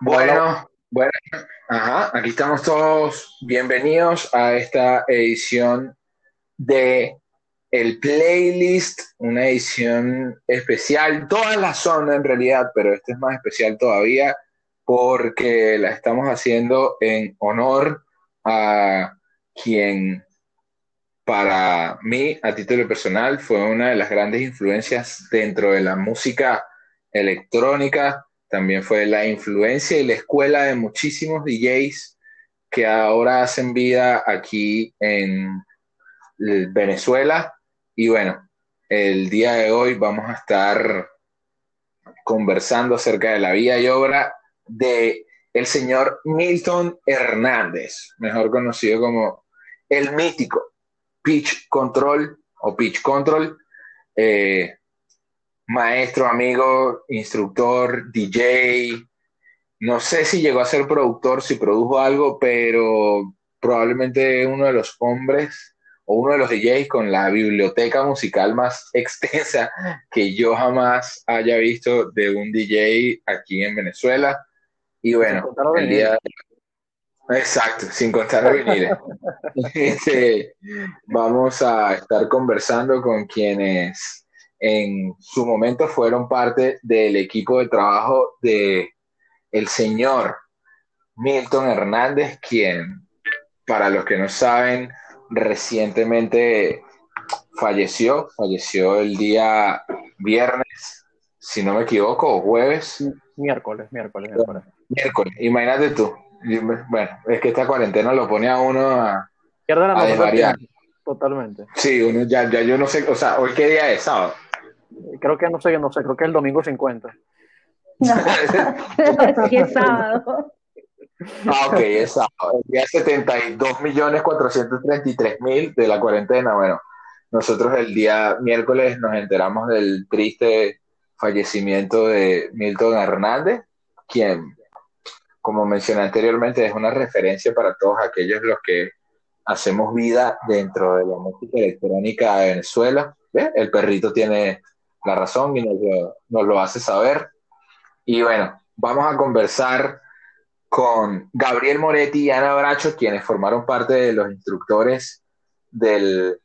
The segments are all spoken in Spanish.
Bueno, bueno, ajá, aquí estamos todos. Bienvenidos a esta edición de el playlist, una edición especial. Todas las son en realidad, pero este es más especial todavía porque la estamos haciendo en honor a quien para mí, a título personal, fue una de las grandes influencias dentro de la música electrónica. También fue la influencia y la escuela de muchísimos DJs que ahora hacen vida aquí en Venezuela. Y bueno, el día de hoy vamos a estar conversando acerca de la vida y obra de el señor Milton Hernández, mejor conocido como el mítico Pitch Control o Pitch Control, eh, maestro, amigo, instructor, DJ. No sé si llegó a ser productor, si produjo algo, pero probablemente uno de los hombres o uno de los DJs con la biblioteca musical más extensa que yo jamás haya visto de un DJ aquí en Venezuela. Y bueno, el día, Exacto, sin contar vinil. este, vamos a estar conversando con quienes en su momento fueron parte del equipo de trabajo de el señor Milton Hernández, quien, para los que no saben, recientemente falleció, falleció el día viernes, si no me equivoco, o jueves. Miércoles, miércoles, miércoles. Miércoles, imagínate tú, bueno, es que esta cuarentena lo pone a uno a, a Totalmente. Sí, uno ya, ya yo no sé, o sea, ¿hoy qué día es? ¿Sábado? Creo que no sé, no sé, creo que el domingo 50. No, sí es sábado. Ah, ok, es sábado. El día 72.433.000 de la cuarentena. Bueno, nosotros el día miércoles nos enteramos del triste fallecimiento de Milton Hernández, quien como mencioné anteriormente, es una referencia para todos aquellos los que hacemos vida dentro de la música electrónica de Venezuela. El perrito tiene la razón y nos lo, hace saber. Y bueno, vamos a conversar con Gabriel Moretti y Ana Bracho, quienes formaron parte de los instructores del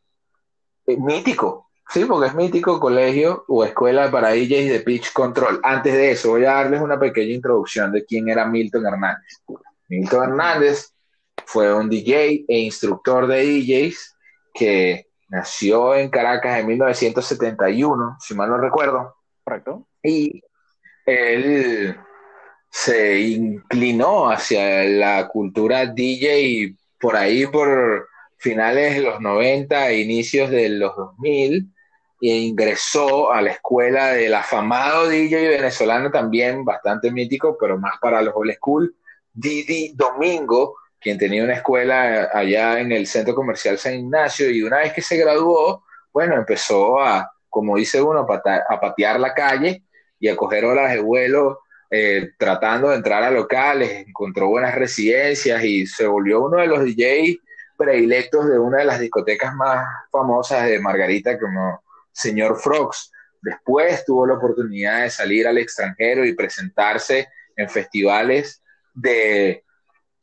eh, mítico Sí, porque es mítico colegio o escuela para DJs de pitch control. Antes de eso, voy a darles una pequeña introducción de quién era Milton Hernández. Milton Hernández fue un DJ e instructor de DJs que nació en Caracas en 1971, si mal no recuerdo. Correcto. Y él se inclinó hacia la cultura DJ por ahí por finales de los 90 e inicios de los 2000 e ingresó a la escuela del afamado DJ venezolano también, bastante mítico, pero más para los old school, Didi Domingo, quien tenía una escuela allá en el centro comercial San Ignacio y una vez que se graduó, bueno, empezó a, como dice uno, a, patear la calle y a coger horas de vuelo eh, tratando de entrar a locales, encontró buenas residencias y se volvió uno de los DJs predilectos de una de las discotecas más famosas de Margarita, como señor Frogs. Después tuvo la oportunidad de salir al extranjero y presentarse en festivales de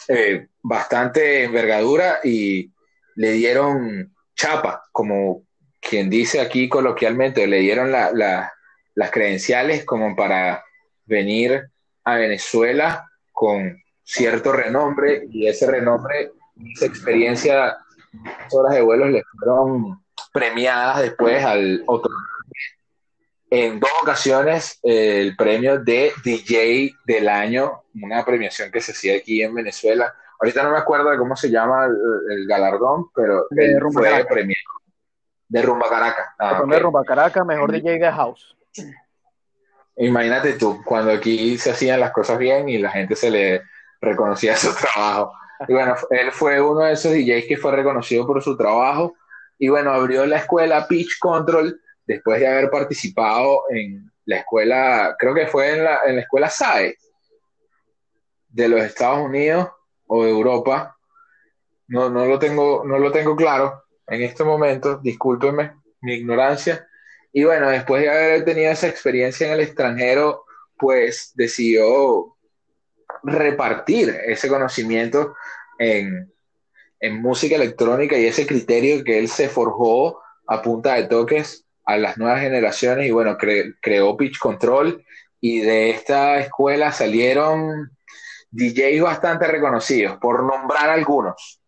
eh, bastante envergadura y le dieron chapa, como quien dice aquí coloquialmente, le dieron las credenciales como para venir a Venezuela con cierto renombre y ese renombre, esa experiencia, horas de vuelos le fueron premiadas después al otro. En dos ocasiones el premio de DJ del año, una premiación que se hacía aquí en Venezuela. Ahorita no me acuerdo de cómo se llama el, galardón, pero de Rumba fue premiado. De Rumba Caracas. Ah, Rumba Caracas, mejor DJ de House. Imagínate tú, cuando aquí se hacían las cosas bien y la gente se le reconocía su trabajo. Y bueno, él fue uno de esos DJs que fue reconocido por su trabajo y bueno, abrió la escuela Pitch Control después de haber participado en la escuela, creo que fue en la, en la escuela SAE de los Estados Unidos o de Europa. No, no, lo tengo, no lo tengo claro en este momento, discúlpenme mi ignorancia. Y bueno, después de haber tenido esa experiencia en el extranjero, pues decidió repartir ese conocimiento en, en música electrónica y ese criterio que él se forjó a punta de toques a las nuevas generaciones y bueno, creó Pitch Control y de esta escuela salieron DJs bastante reconocidos, por nombrar algunos.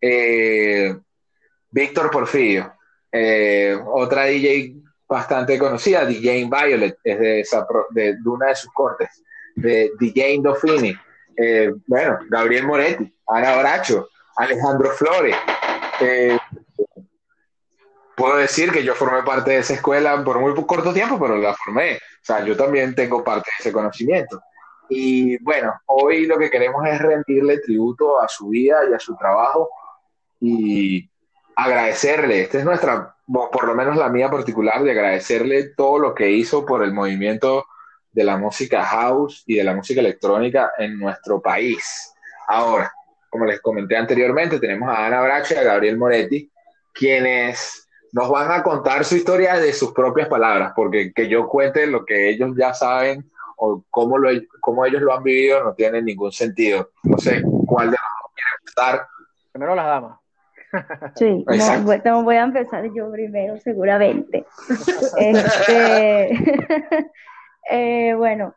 Eh, Víctor Porfirio, eh, otra DJ bastante conocida, DJ Violet, es de, esa, de, una de sus cortes, de DJ eh, bueno, Gabriel Moretti, Ana Bracho, Alejandro Flores. puedo decir que yo formé parte de esa escuela por muy corto tiempo, pero la formé. O sea, yo también tengo parte de ese conocimiento. Y bueno, hoy lo que queremos es rendirle tributo a su vida y a su trabajo y agradecerle. Esta es nuestra, por lo menos la mía particular, de agradecerle todo lo que hizo por el movimiento de la música house y de la música electrónica en nuestro país. Ahora, como les comenté anteriormente, tenemos a Ana Bracha y a Gabriel Moretti, quienes nos van a contar su historia de sus propias palabras, porque que yo cuente lo que ellos ya saben o cómo, lo, cómo ellos lo han vivido no tiene ningún sentido. No sé cuál de los dos quiere empezar. Primero las damas. Sí, no, voy a empezar yo primero, seguramente. este, eh, bueno,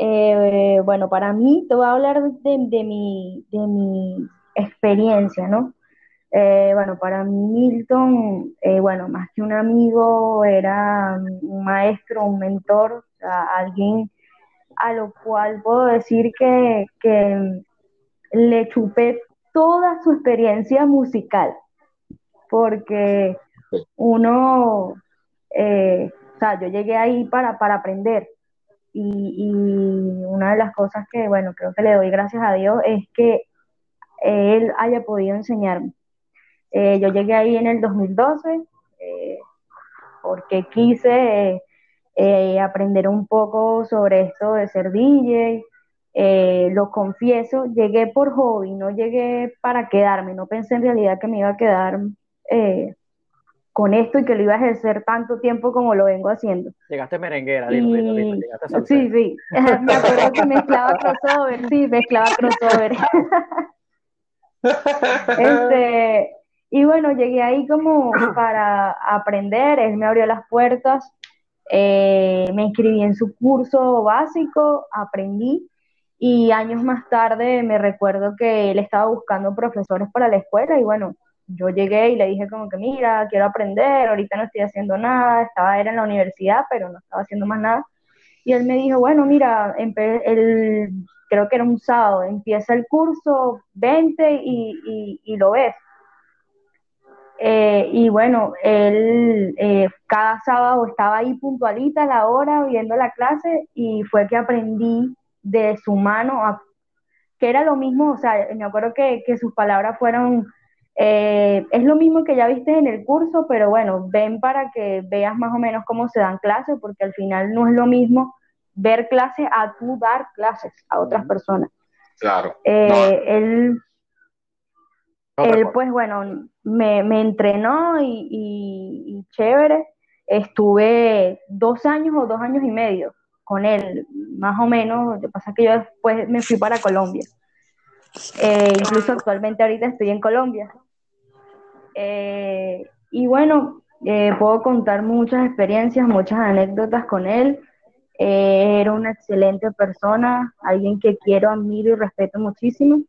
eh, bueno, para mí te voy a hablar de, de, mi, de mi experiencia, ¿no? Eh, bueno, para mí Milton, bueno, más que un amigo, era un maestro, un mentor, o sea, alguien a lo cual puedo decir que, le chupé toda su experiencia musical, porque uno, eh, o sea, yo llegué ahí para, para aprender. Y, una de las cosas que, bueno, creo que le doy gracias a Dios es que él haya podido enseñarme. Eh, yo llegué ahí en el 2012 eh, porque quise eh, aprender un poco sobre esto de ser DJ. Eh, lo confieso, llegué por hobby, no llegué para quedarme, no pensé en realidad que me iba a quedar eh, con esto y que lo iba a ejercer tanto tiempo como lo vengo haciendo. Llegaste merenguera, dilo, llegaste Sí, sí, me acuerdo que mezclaba crossover, sí, mezclaba crossover. este, y bueno, llegué ahí como para aprender, él me abrió las puertas, eh, me inscribí en su curso básico, aprendí y años más tarde me recuerdo que él estaba buscando profesores para la escuela y bueno, yo llegué y le dije como que mira, quiero aprender, ahorita no estoy haciendo nada, estaba era en la universidad, pero no estaba haciendo más nada. Y él me dijo, bueno, mira, el, creo que era un sábado, empieza el curso, vente y, y lo ves. Eh, y bueno, él eh, cada sábado estaba ahí puntualita a la hora viendo la clase y fue que aprendí de su mano, que era lo mismo, o sea, me acuerdo que, sus palabras fueron, eh, es lo mismo que ya viste en el curso, pero bueno, ven para que veas más o menos cómo se dan clases, porque al final no es lo mismo ver clases a tú dar clases a otras personas. Claro. Él él, pues bueno, me, entrenó y, chévere. Estuve dos años o dos años y medio con él, más o menos. Lo que pasa es que yo después me fui para Colombia. Eh, incluso actualmente ahorita estoy en Colombia. Eh, y bueno, eh, puedo contar muchas experiencias, muchas anécdotas con él. era una excelente persona, alguien que quiero, admiro y respeto muchísimo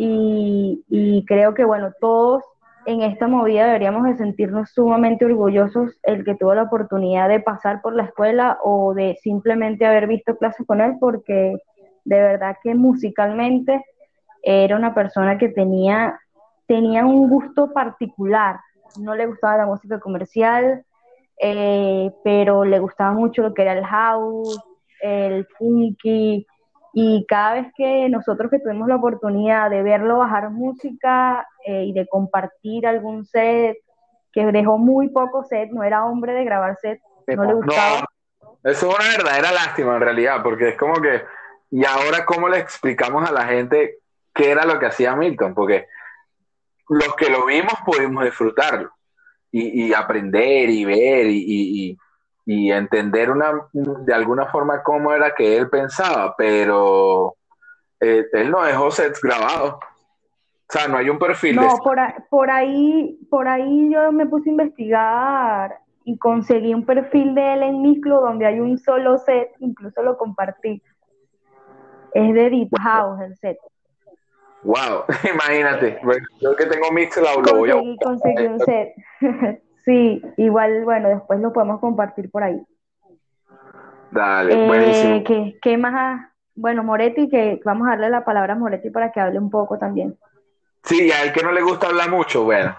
y, creo que, bueno, todos en esta movida deberíamos de sentirnos sumamente orgullosos el que tuvo la oportunidad de pasar por la escuela o de simplemente haber visto clases con él, porque de verdad que musicalmente era una persona que tenía, tenía un gusto particular. No le gustaba la música comercial, eh, pero le gustaba mucho lo que era el house, el funky, y cada vez que nosotros que tuvimos la oportunidad de verlo bajar música eh, y de compartir algún set, que dejó muy poco set, no era hombre de grabar set, no le gustaba. eso es una verdadera lástima en realidad, porque es como que, y ahora cómo le explicamos a la gente qué era lo que hacía Milton, porque los que lo vimos pudimos disfrutarlo y, aprender y ver y y entender una, de alguna forma cómo era que él pensaba, pero eh, él no dejó sets grabados. O sea, no hay un perfil. No, por, por, ahí, por ahí yo me puse a investigar y conseguí un perfil de él en Miclo donde hay un solo set, incluso lo compartí. Es de Deep House el set. Wow, imagínate. yo que tengo Mixcloud lo voy a Conseguí un set. sí, igual, bueno, después lo podemos compartir por ahí. Dale, eh, buenísimo. ¿qué, ¿Qué más? Bueno, Moretti, que vamos a darle la palabra a Moretti para que hable un poco también. Sí, a él que no le gusta hablar mucho, bueno.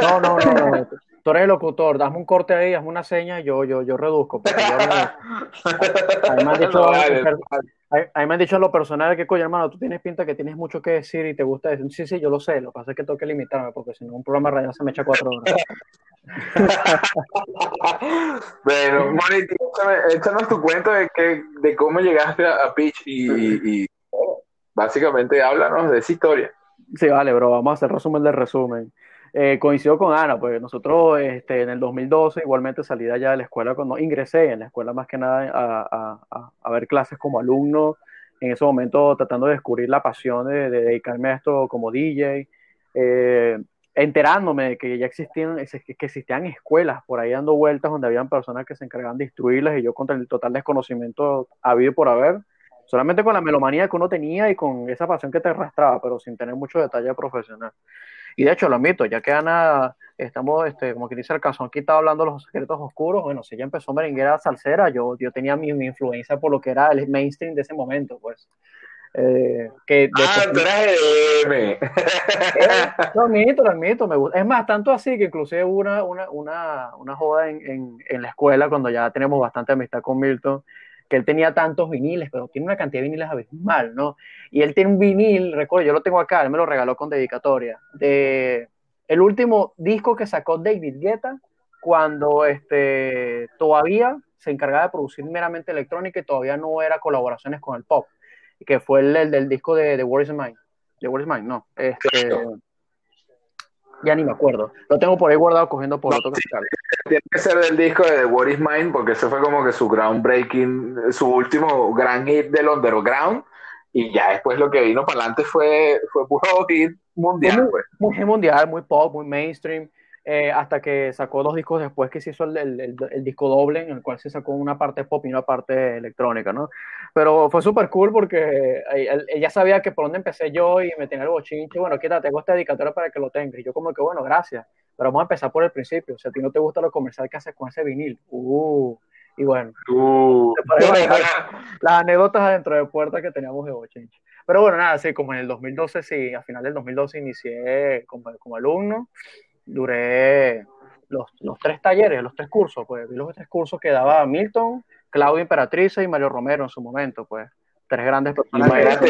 No, no, no, no. Tú eres el locutor, dame un corte ahí, hazme una seña y yo, yo, yo reduzco. Yo me... han dicho, a, mí me han dicho en lo personal que, coño, hermano, tú tienes pinta que tienes mucho que decir y te gusta decir. Sí, sí, yo lo sé. Lo que pasa es que tengo que limitarme porque si no, un programa radial se me echa cuatro horas. bueno, Moni, échanos tu cuento de, que, de cómo llegaste a, Pitch y, y, básicamente háblanos de esa historia. Sí, vale, bro. Vamos a hacer resumen del resumen. Eh, coincido con Ana, pues nosotros este, en el 2012 igualmente salí de allá de la escuela, cuando ingresé en la escuela más que nada a, a, ver clases como alumno, en ese momento tratando de descubrir la pasión de, dedicarme a esto como DJ, eh, enterándome de que ya existían, que existían escuelas por ahí dando vueltas donde habían personas que se encargaban de instruirlas y yo contra el total desconocimiento habido por haber, solamente con la melomanía que uno tenía y con esa pasión que te arrastraba, pero sin tener mucho detalle profesional. Y de hecho, lo admito, ya que Ana, estamos, este, como que dice el caso, aquí estaba hablando de los secretos oscuros, bueno, si ella empezó merenguera salsera, yo, yo tenía mi, influencia por lo que era el mainstream de ese momento, pues. Eh, que ah, tú eres lo admito, lo admito, me gusta. Es más, tanto así que inclusive hubo una, una, una, una joda en, en, en, la escuela cuando ya tenemos bastante amistad con Milton, que él tenía tantos viniles, pero tiene una cantidad de viniles abismal, ¿no? Y él tiene un vinil, recuerdo, yo lo tengo acá, él me lo regaló con dedicatoria, de el último disco que sacó David Guetta cuando este, todavía se encargaba de producir meramente electrónica y todavía no era colaboraciones con el pop, que fue el, del disco de The War is Mine. The War is Mine, no. Este, ya ni me acuerdo. Lo tengo por ahí guardado cogiendo por otro Tiene que ser del disco de The What is Mine, porque ese fue como que su groundbreaking, su último gran hit del underground. Y ya después lo que vino para adelante fue, fue puro hit mundial. Muy, pues. muy mundial, muy pop, muy mainstream. Eh, hasta que sacó dos discos después que se hizo el, disco doble, en el cual se sacó una parte pop y una parte electrónica, ¿no? Pero fue súper cool porque ella sabía que por dónde empecé yo y me tenía el bochinche, bueno, quítate, tengo esta dedicatoria para que lo tengas. Y yo como que, bueno, gracias, pero vamos a empezar por el principio. Si a ti no te gusta lo comercial que haces con ese vinil, uh, y bueno, uh. las anécdotas adentro de puertas que teníamos de bochinche. Pero bueno, nada, sí, como en el 2012, sí, a final del 2012 inicié como, como alumno duré los, los, tres talleres, los tres cursos, pues vi los tres cursos que daba Milton, Claudio Imperatriz y Mario Romero en su momento, pues tres grandes personas.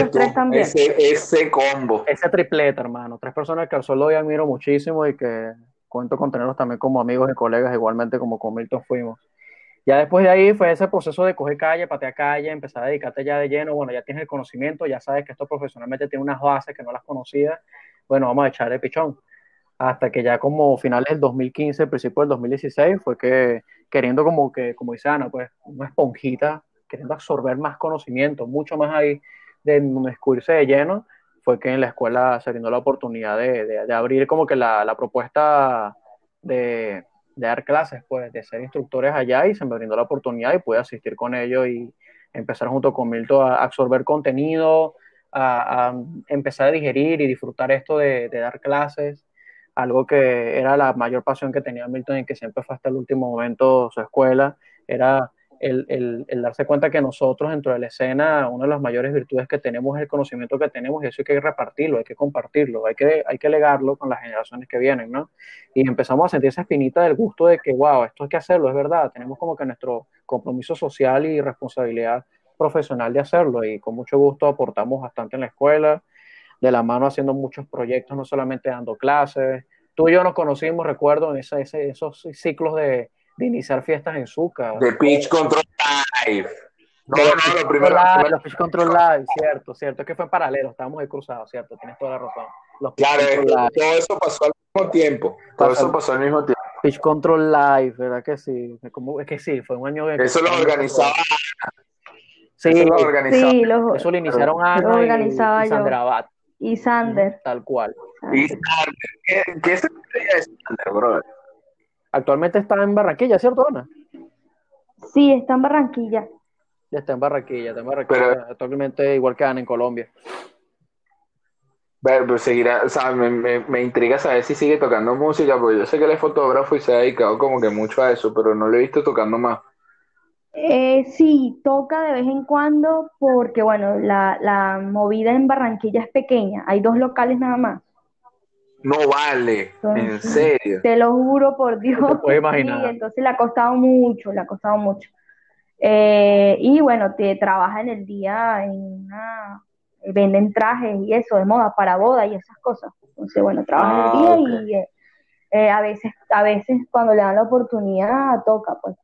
ese, ese combo. Ese tripleta, hermano. Tres personas que al solo hoy admiro muchísimo y que cuento con tenerlos también como amigos y colegas, igualmente como con Milton fuimos. Ya después de ahí fue ese proceso de coger calle, patear calle, empezar a dedicarte ya de lleno. Bueno, ya tienes el conocimiento, ya sabes que esto profesionalmente tiene unas bases que no las conocías. Bueno, vamos a echar el pichón hasta que ya como finales del 2015, principio del 2016, fue que queriendo como que, como dice Ana, pues una esponjita, queriendo absorber más conocimiento, mucho más ahí de descubrirse de lleno, fue que en la escuela se brindó la oportunidad de, de, abrir como que la, la propuesta de, de, dar clases, pues, de ser instructores allá y se me brindó la oportunidad y pude asistir con ellos y empezar junto con Milton a absorber contenido, a, a empezar a digerir y disfrutar esto de, de dar clases algo que era la mayor pasión que tenía Milton y que siempre fue hasta el último momento su escuela, era el, el, el, darse cuenta que nosotros dentro de la escena, una de las mayores virtudes que tenemos es el conocimiento que tenemos y eso hay que repartirlo, hay que compartirlo, hay que, hay que legarlo con las generaciones que vienen, ¿no? Y empezamos a sentir esa espinita del gusto de que, wow, esto hay que hacerlo, es verdad, tenemos como que nuestro compromiso social y responsabilidad profesional de hacerlo y con mucho gusto aportamos bastante en la escuela, de la mano haciendo muchos proyectos, no solamente dando clases. Tú y yo nos conocimos, recuerdo, en ese, esos ciclos de, de, iniciar fiestas en Zucca. De Pitch Control Live. No, no, lo primero. Live, los Pitch Control Live, cierto, cierto. Es que fue en paralelo, estábamos ahí cruzados, cierto, tienes toda la razón. claro, todo eso pasó al mismo tiempo. Todo eso pasó al mismo tiempo. Pitch Control Live, ¿verdad que sí? Como, es que sí, fue un año de... Eso lo organizaba Sí, eso lo, eso lo iniciaron Ana lo organizaba y, Sandra Y Sander. Tal cual. ¿Y Sander? ¿Qué, qué es de Sander, brother? Actualmente está en Barranquilla, ¿cierto, Ana? Sí, está en Barranquilla. Ya está en Barranquilla, está en Barranquilla. actualmente igual que Ana en Colombia. Pero, seguirá, o sea, me, me, me, intriga saber si sigue tocando música, porque yo sé que él es fotógrafo y se ha dedicado como que mucho a eso, pero no lo he visto tocando más. Eh, sí, toca de vez en cuando porque, bueno, la, la movida en Barranquilla es pequeña, hay dos locales nada más. No vale, en serio. Te lo juro por Dios. No imaginar. entonces le ha costado mucho, le ha costado mucho. Eh, y bueno, te trabaja en el día en una venden trajes y eso de moda para boda y esas cosas. Entonces, bueno, trabaja el día ah, y eh, eh, a veces, a veces cuando le dan la oportunidad toca, pues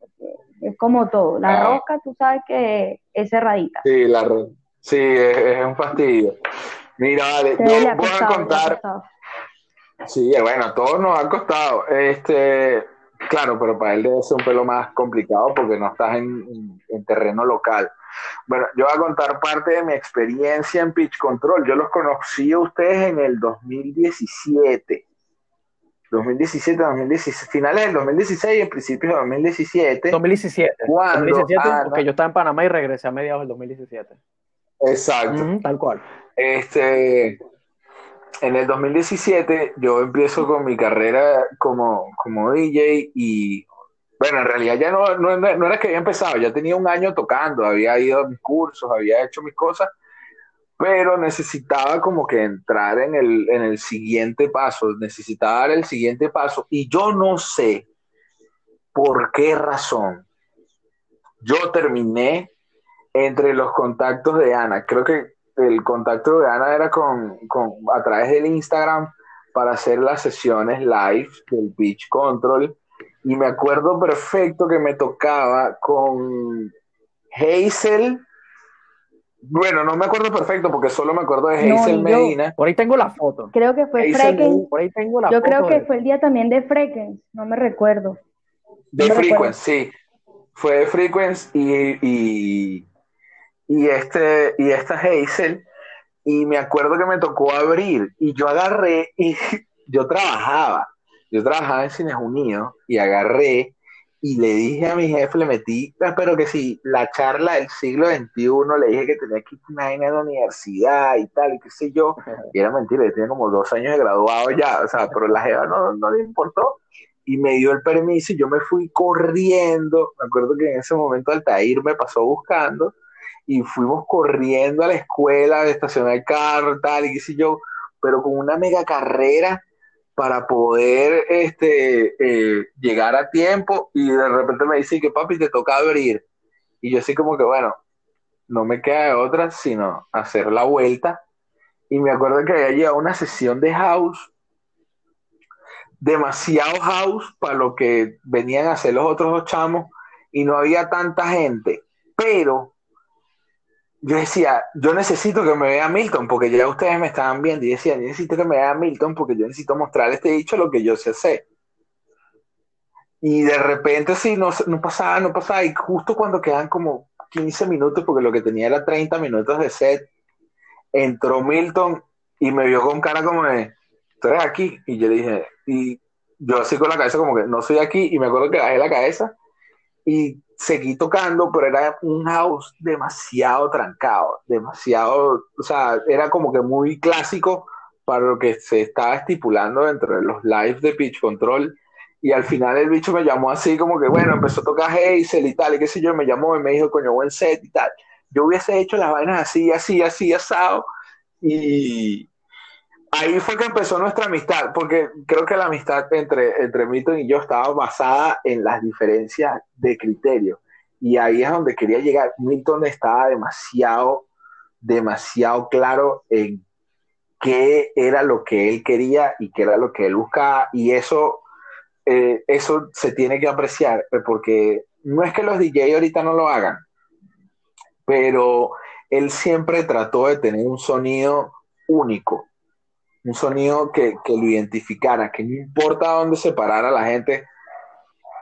es como todo. La ah. roca, tú sabes que es cerradita. Sí, la sí, es, un fastidio. Mira, vale, yo voy a contar. Sí, bueno, a todos nos ha costado. Este, claro, pero para él debe ser un pelo más complicado porque no estás en, en terreno local. Bueno, yo voy a contar parte de mi experiencia en Pitch Control. Yo los conocí a ustedes en el 2017. 2017, 2016, finales del 2016 y principios del 2017. 2017. ¿Cuándo? 2017 porque yo estaba en Panamá y regresé a mediados del 2017. Exacto. tal cual. Este, en el 2017 yo empiezo con mi carrera como, como DJ y bueno, en realidad ya no, no, no, era que había empezado, ya tenía un año tocando, había ido a mis cursos, había hecho mis cosas, pero necesitaba como que entrar en el, en el siguiente paso, necesitaba dar el siguiente paso y yo no sé por qué razón yo terminé entre los contactos de Ana. Creo que el contacto de Ana era con, con a través del Instagram para hacer las sesiones live del Pitch Control y me acuerdo perfecto que me tocaba con Hazel. Bueno, no me acuerdo perfecto porque solo me acuerdo de Hazel Medina. Por ahí tengo la foto. Creo que fue Frequency. Por ahí tengo la yo creo que fue el día también de Frequency, no me recuerdo. De Frequency, sí. Fue de Frequency y, y, y, este, y esta Hazel. Y me acuerdo que me tocó abrir y yo agarré y yo trabajaba yo trabajaba en Cines Unidos y agarré y le dije a mi jefe, le metí, ah, pero que si la charla del siglo XXI, le dije que tenía que ir a la universidad y tal, y qué sé yo, y era mentira, yo tenía como dos años de graduado ya, o sea, pero la jefa no, no le importó, y me dio el permiso y yo me fui corriendo, me acuerdo que en ese momento Altair me pasó buscando, y fuimos corriendo a la escuela de estacionar el carro, tal, y qué sé yo, pero con una mega carrera, para poder este, eh, llegar a tiempo y de repente me dice que papi te toca abrir. Y yo así como que bueno, no me queda otra sino hacer la vuelta. Y me acuerdo que había llegado una sesión de house, demasiado house para lo que venían a hacer los otros dos chamos y no había tanta gente. Pero yo decía, yo necesito que me vea Milton, porque ya ustedes me estaban viendo y decían, necesito que me vea Milton porque yo necesito mostrar este dicho lo que yo sé hacer. Y de repente sí, no, no pasaba, no pasaba, y justo cuando quedan como 15 minutos, porque lo que tenía era 30 minutos de set, entró Milton y me vio con cara como de, tú eres aquí, y yo dije, y yo así con la cabeza como que no soy aquí, y me acuerdo que bajé la cabeza, y seguí tocando, pero era un house demasiado trancado, demasiado, o sea, era como que muy clásico para lo que se estaba estipulando entre los lives de Pitch Control. Y al final el bicho me llamó así como que, bueno, empezó a tocar Hazel y tal, y qué sé yo, me llamó y me dijo, coño, buen set y tal. Yo hubiese hecho las vainas así, así, así, asado. Y, ahí fue que empezó nuestra amistad, porque creo que la amistad entre, entre Milton y yo estaba basada en las diferencias de criterio. Y ahí es donde quería llegar. Milton estaba demasiado, demasiado claro en qué era lo que él quería y qué era lo que él buscaba. Y eso, eh, eso se tiene que apreciar, porque no es que los DJ ahorita no lo hagan, pero él siempre trató de tener un sonido único un sonido que, lo identificara, que no importa dónde se parara la gente,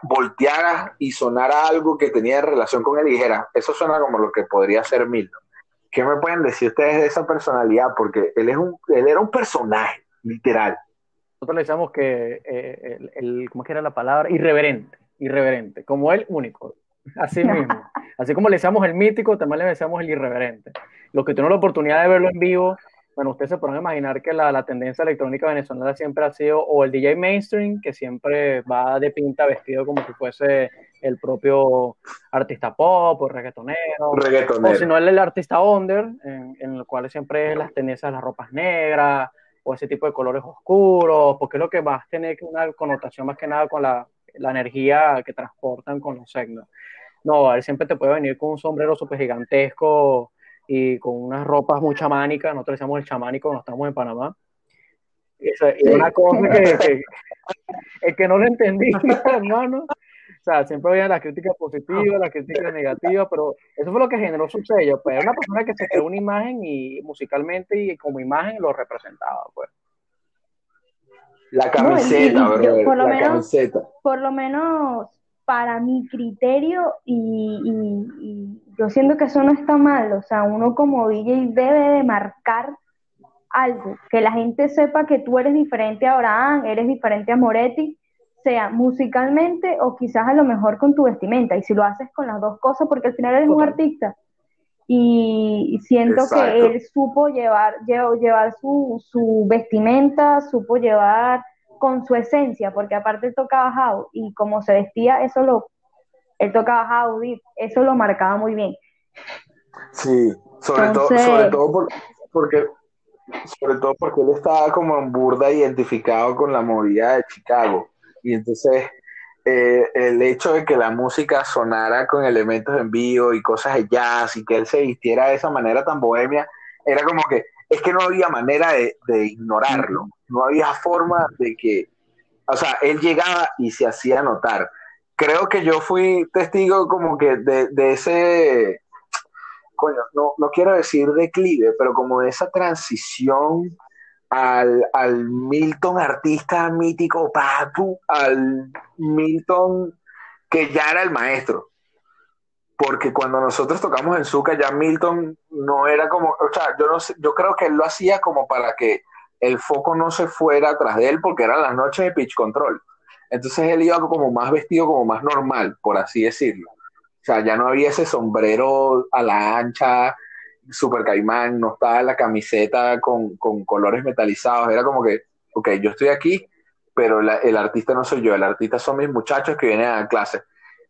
volteara y sonara algo que tenía relación con él y dijera, eso suena como lo que podría ser Milton. ¿Qué me pueden decir ustedes de esa personalidad? Porque él, es un, él era un personaje, literal. Nosotros le decíamos que, eh, el, ¿cómo es que era la palabra? Irreverente, irreverente, como él único, así mismo. Así como le decíamos el mítico, también le decíamos el irreverente. Los que tuvieron la oportunidad de verlo en vivo, bueno, ustedes se pueden imaginar que la, la, tendencia electrónica venezolana siempre ha sido o el DJ mainstream, que siempre va de pinta vestido como si fuese el propio artista pop o reggaetonero, reggaetonero. o si no el, el artista under, en, en el cual siempre las tendencias de las ropas negras o ese tipo de colores oscuros, porque es lo que va a tener una connotación más que nada con la, la energía que transportan con los signos. No, él siempre te puede venir con un sombrero súper gigantesco, y con unas ropas muy chamánicas, nosotros decíamos el chamánico cuando estamos en Panamá. Y es una cosa que, el que no lo entendí, hermano. O sea, siempre había la crítica positiva, la crítica negativa, pero eso fue lo que generó su sello. Pues era una persona que se creó una imagen y musicalmente y como imagen lo representaba, pues. La camiseta, por lo la menos, camiseta. Por lo menos para mi criterio y, yo siento que eso no está mal, o sea, uno como DJ debe de marcar algo, que la gente sepa que tú eres diferente a Abraham, eres diferente a Moretti, sea musicalmente o quizás a lo mejor con tu vestimenta, y si lo haces con las dos cosas, porque al final eres un artista. Y siento que él supo llevar, llevar su, su vestimenta, supo llevar con su esencia, porque aparte tocaba house y como se vestía, eso lo, él tocaba house y eso lo marcaba muy bien. Sí, sobre todo, sobre todo porque sobre todo porque él estaba como en burda identificado con la movida de Chicago y entonces eh, el hecho de que la música sonara con elementos en vivo y cosas de jazz y que él se vistiera de esa manera tan bohemia era como que es que no había manera de, ignorarlo, no había forma de que, o sea, él llegaba y se hacía notar. Creo que yo fui testigo como que de, ese, coño, no, no, quiero decir declive, pero como de esa transición al, al Milton artista mítico, papu, al Milton que ya era el maestro porque cuando nosotros tocamos en Zucca, ya Milton no era como, o sea, yo, no sé, yo creo que él lo hacía como para que el foco no se fuera atrás de él, porque eran las noches de pitch control. Entonces él iba como más vestido, como más normal, por así decirlo. O sea, ya no había ese sombrero a la ancha, super caimán, no estaba la camiseta con, con colores metalizados, era como que, ok, yo estoy aquí, pero el artista no soy yo, el artista son mis muchachos que vienen a clase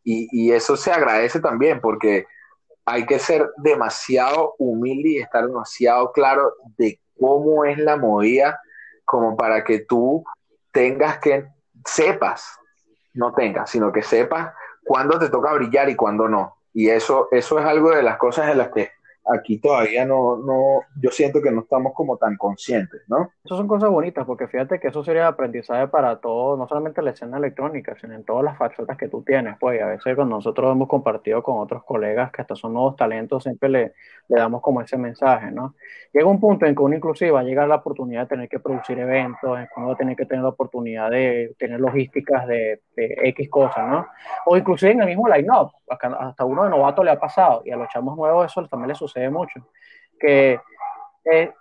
y, eso se agradece también porque hay que ser demasiado humilde y estar demasiado claro de cómo es la movida como para que tú tengas que sepas, no tengas, sino que sepas cuándo te toca brillar y cuándo no. Y eso, eso es algo de las cosas en las que aquí todavía no, no, yo siento que no estamos como tan conscientes, ¿no? Esas son cosas bonitas, porque fíjate que eso sería aprendizaje para todo, no solamente la escena electrónica, sino en todas las facetas que tú tienes, pues, a veces cuando nosotros hemos compartido con otros colegas que hasta son nuevos talentos, siempre le, le damos como ese mensaje, ¿no? Llega un punto en que uno inclusive va a llegar la oportunidad de tener que producir eventos, en que uno va a tener que tener la oportunidad de tener logísticas de, de X cosas, ¿no? O inclusive en el mismo line-up, hasta uno de novato le ha pasado, y a los chamos nuevos eso también le sucede mucho, que eh,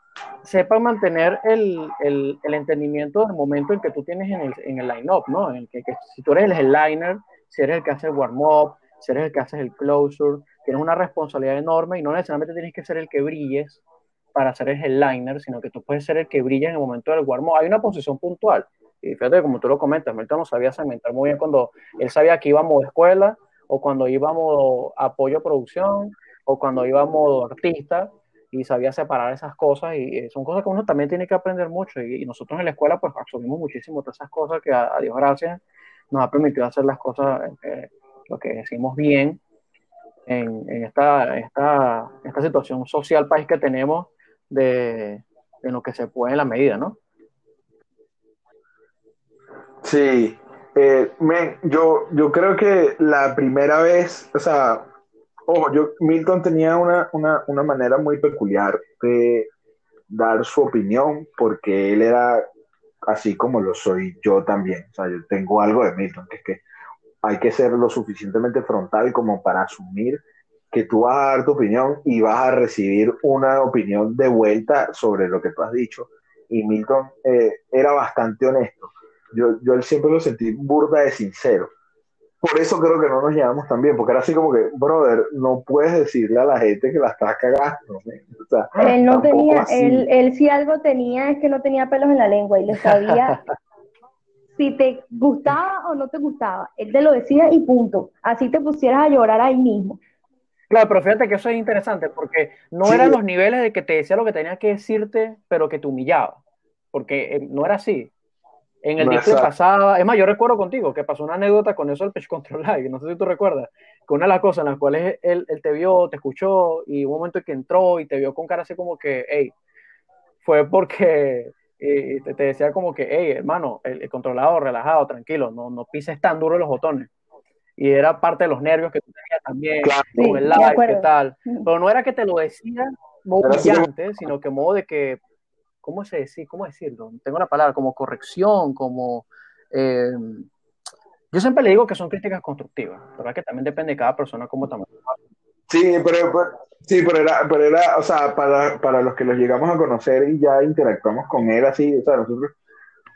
sepan mantener el, el, el, entendimiento del momento en que tú tienes en el, en el line-up, ¿no? En que, que, si tú eres el headliner, si eres el que hace el warm-up, si eres el que hace el closure, tienes una responsabilidad enorme y no necesariamente tienes que ser el que brilles para ser el headliner, sino que tú puedes ser el que brilla en el momento del warm-up. Hay una posición puntual. Y fíjate, como tú lo comentas, Milton no sabía segmentar muy bien cuando él sabía que íbamos a escuela o cuando íbamos a apoyo a producción o cuando iba a modo artista y sabía separar esas cosas y son cosas que uno también tiene que aprender mucho y, nosotros en la escuela pues absorbimos muchísimo todas esas cosas que a, Dios gracias nos ha permitido hacer las cosas, eh, lo que decimos bien en, en esta, esta, esta, situación social país que tenemos de, de lo que se puede en la medida, ¿no? Sí, eh, yo, yo creo que la primera vez, o sea, Ojo, yo, Milton tenía una, una, una, manera muy peculiar de dar su opinión, porque él era así como lo soy yo también. O sea, yo tengo algo de Milton, que es que hay que ser lo suficientemente frontal como para asumir que tú vas a dar tu opinión y vas a recibir una opinión de vuelta sobre lo que tú has dicho. Y Milton eh, era bastante honesto. Yo, yo siempre lo sentí burda de sincero. Por eso creo que no nos llevamos tan bien, porque era así como que, brother, no puedes decirle a la gente que la estás cagando. él no tenía, él, él si algo tenía es que no tenía pelos en la lengua y le sabía si te gustaba o no te gustaba. Él te lo decía y punto. Así te pusieras a llorar ahí mismo. Claro, pero fíjate que eso es interesante porque no eran los niveles de que te decía lo que tenía que decirte, pero que te humillaba. Porque eh, no era así. En el no, pasaba, es más, yo recuerdo contigo que pasó una anécdota con eso del Pitch Control Live, no sé si tú recuerdas, que una de las cosas en las cuales él, él, te vio, te escuchó y un momento en que entró y te vio con cara así como que, hey, fue porque eh, te, te, decía como que, hey, hermano, el, el, controlador, relajado, tranquilo, no, no pises tan duro los botones y era parte de los nervios que tú tenías también, claro, con el live, qué tal. Pero no era que te lo decía modo brillante, sino que modo de que, ¿cómo se decir? ¿Cómo decirlo? Tengo una palabra, como corrección, como... Eh, yo siempre le digo que son críticas constructivas, ¿verdad? Que también depende de cada persona cómo también. Sí, pero, pero, sí, pero era, pero era, o sea, para, para los que los llegamos a conocer y ya interactuamos con él así, o sea, nosotros,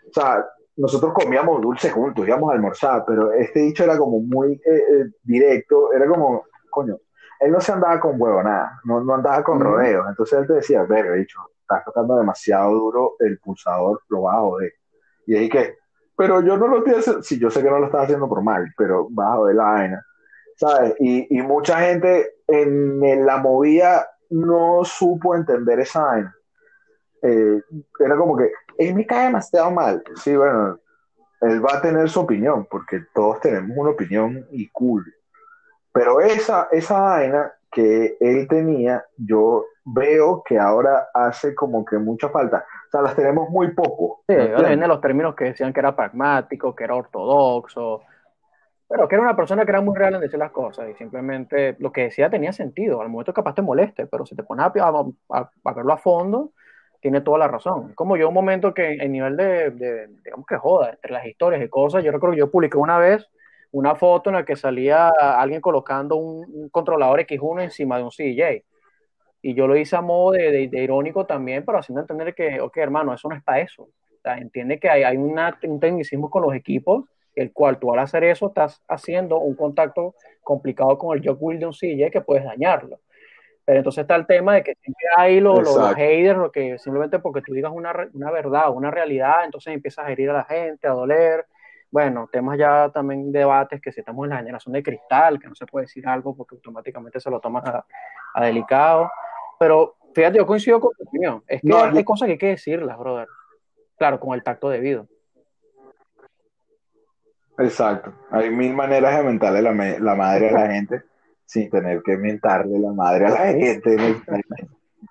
o sea, nosotros comíamos dulce juntos, íbamos a almorzar, pero este dicho era como muy eh, eh, directo, era como, coño, él no se andaba con huevo, nada, no, no andaba con rodeos, entonces él te decía, ver, dicho, estás tocando demasiado duro el pulsador, lo vas a joder. Y ahí que, pero yo no lo estoy haciendo, sí, yo sé que no lo estás haciendo por mal, pero vas a joder la vaina, ¿sabes? Y, y mucha gente en la movida no supo entender esa vaina. Eh, era como que, él me cae demasiado mal. Sí, bueno, él va a tener su opinión, porque todos tenemos una opinión y cool. Pero esa, esa vaina que él tenía, yo veo que ahora hace como que mucha falta. O sea, las tenemos muy poco. Sí, ahora vienen los términos que decían que era pragmático, que era ortodoxo, pero que era una persona que era muy real en decir las cosas y simplemente lo que decía tenía sentido. Al momento capaz te moleste, pero si te pones a, a, a verlo a fondo, tiene toda la razón. Como yo un momento que en nivel de, de, digamos que joda, entre las historias y cosas, yo recuerdo que yo publiqué una vez una foto en la que salía alguien colocando un, un controlador X1 encima de un CJ. Y yo lo hice a modo de, de, de, irónico también, pero haciendo entender que, ok, hermano, eso no es para eso. O sea, entiende que hay, hay una, un tecnicismo con los equipos, el cual tú al hacer eso estás haciendo un contacto complicado con el de un CJ que puedes dañarlo. Pero entonces está el tema de que siempre hay los, los, los haters, lo que simplemente porque tú digas una, una verdad, una realidad, entonces empiezas a herir a la gente, a doler. Bueno, temas ya también debates que si estamos en la generación de cristal, que no se puede decir algo porque automáticamente se lo toman a, a delicado. Pero fíjate, yo coincido con tu opinión. Es que no, hay, hay cosas que hay que decirlas, brother. Claro, con el tacto debido. Exacto. Hay mil maneras de mentarle la, la madre a la gente sin tener que mentarle la madre a la gente.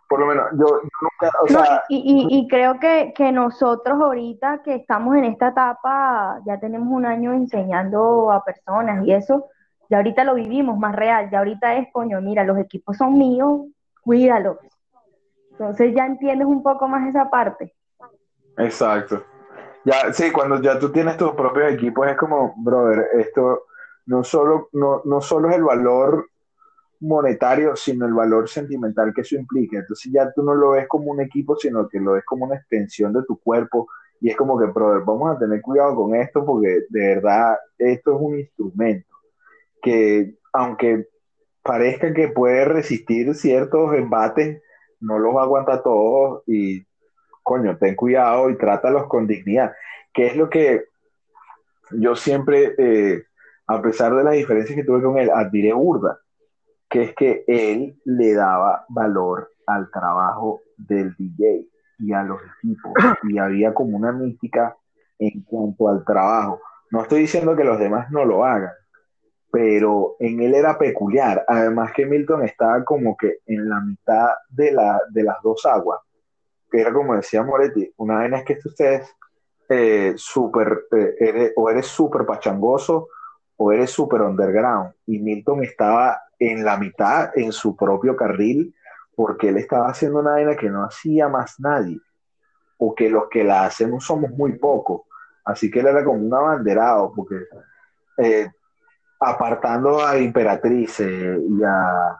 Por lo menos yo, yo nunca, o sea... No, y, y, y, creo que, que nosotros ahorita que estamos en esta etapa, ya tenemos un año enseñando a personas y eso, ya ahorita lo vivimos más real, ya ahorita es, coño, mira, los equipos son míos, cuídalos. Entonces ya entiendes un poco más esa parte. Exacto. Ya, sí, cuando ya tú tienes tus propios equipos es como, brother, esto no solo, no, no solo es el valor monetario, sino el valor sentimental que eso implica. Entonces ya tú no lo ves como un equipo, sino que lo ves como una extensión de tu cuerpo. Y es como que, brother, vamos a tener cuidado con esto porque de verdad esto es un instrumento que, aunque parezca que puede resistir ciertos embates, no los aguanta todos y, coño, ten cuidado y trátalos con dignidad. Que es lo que yo siempre... Eh, a pesar de las diferencias que tuve con él, admiré burda, que es que él le daba valor al trabajo del DJ y a los equipos, y había como una mística en cuanto al trabajo. No estoy diciendo que los demás no lo hagan, pero en él era peculiar. Además que Milton estaba como que en la mitad de, la, de las dos aguas, que era como decía Moretti, una vez es que ustedes eh, super, eh, o eres súper pachangoso o eres super underground. Y Milton estaba en la mitad, en su propio carril, porque él estaba haciendo una vaina que no hacía más nadie, o que los que la hacemos somos muy pocos. Así que él era como un abanderado, porque eh, apartando a Imperatriz y a,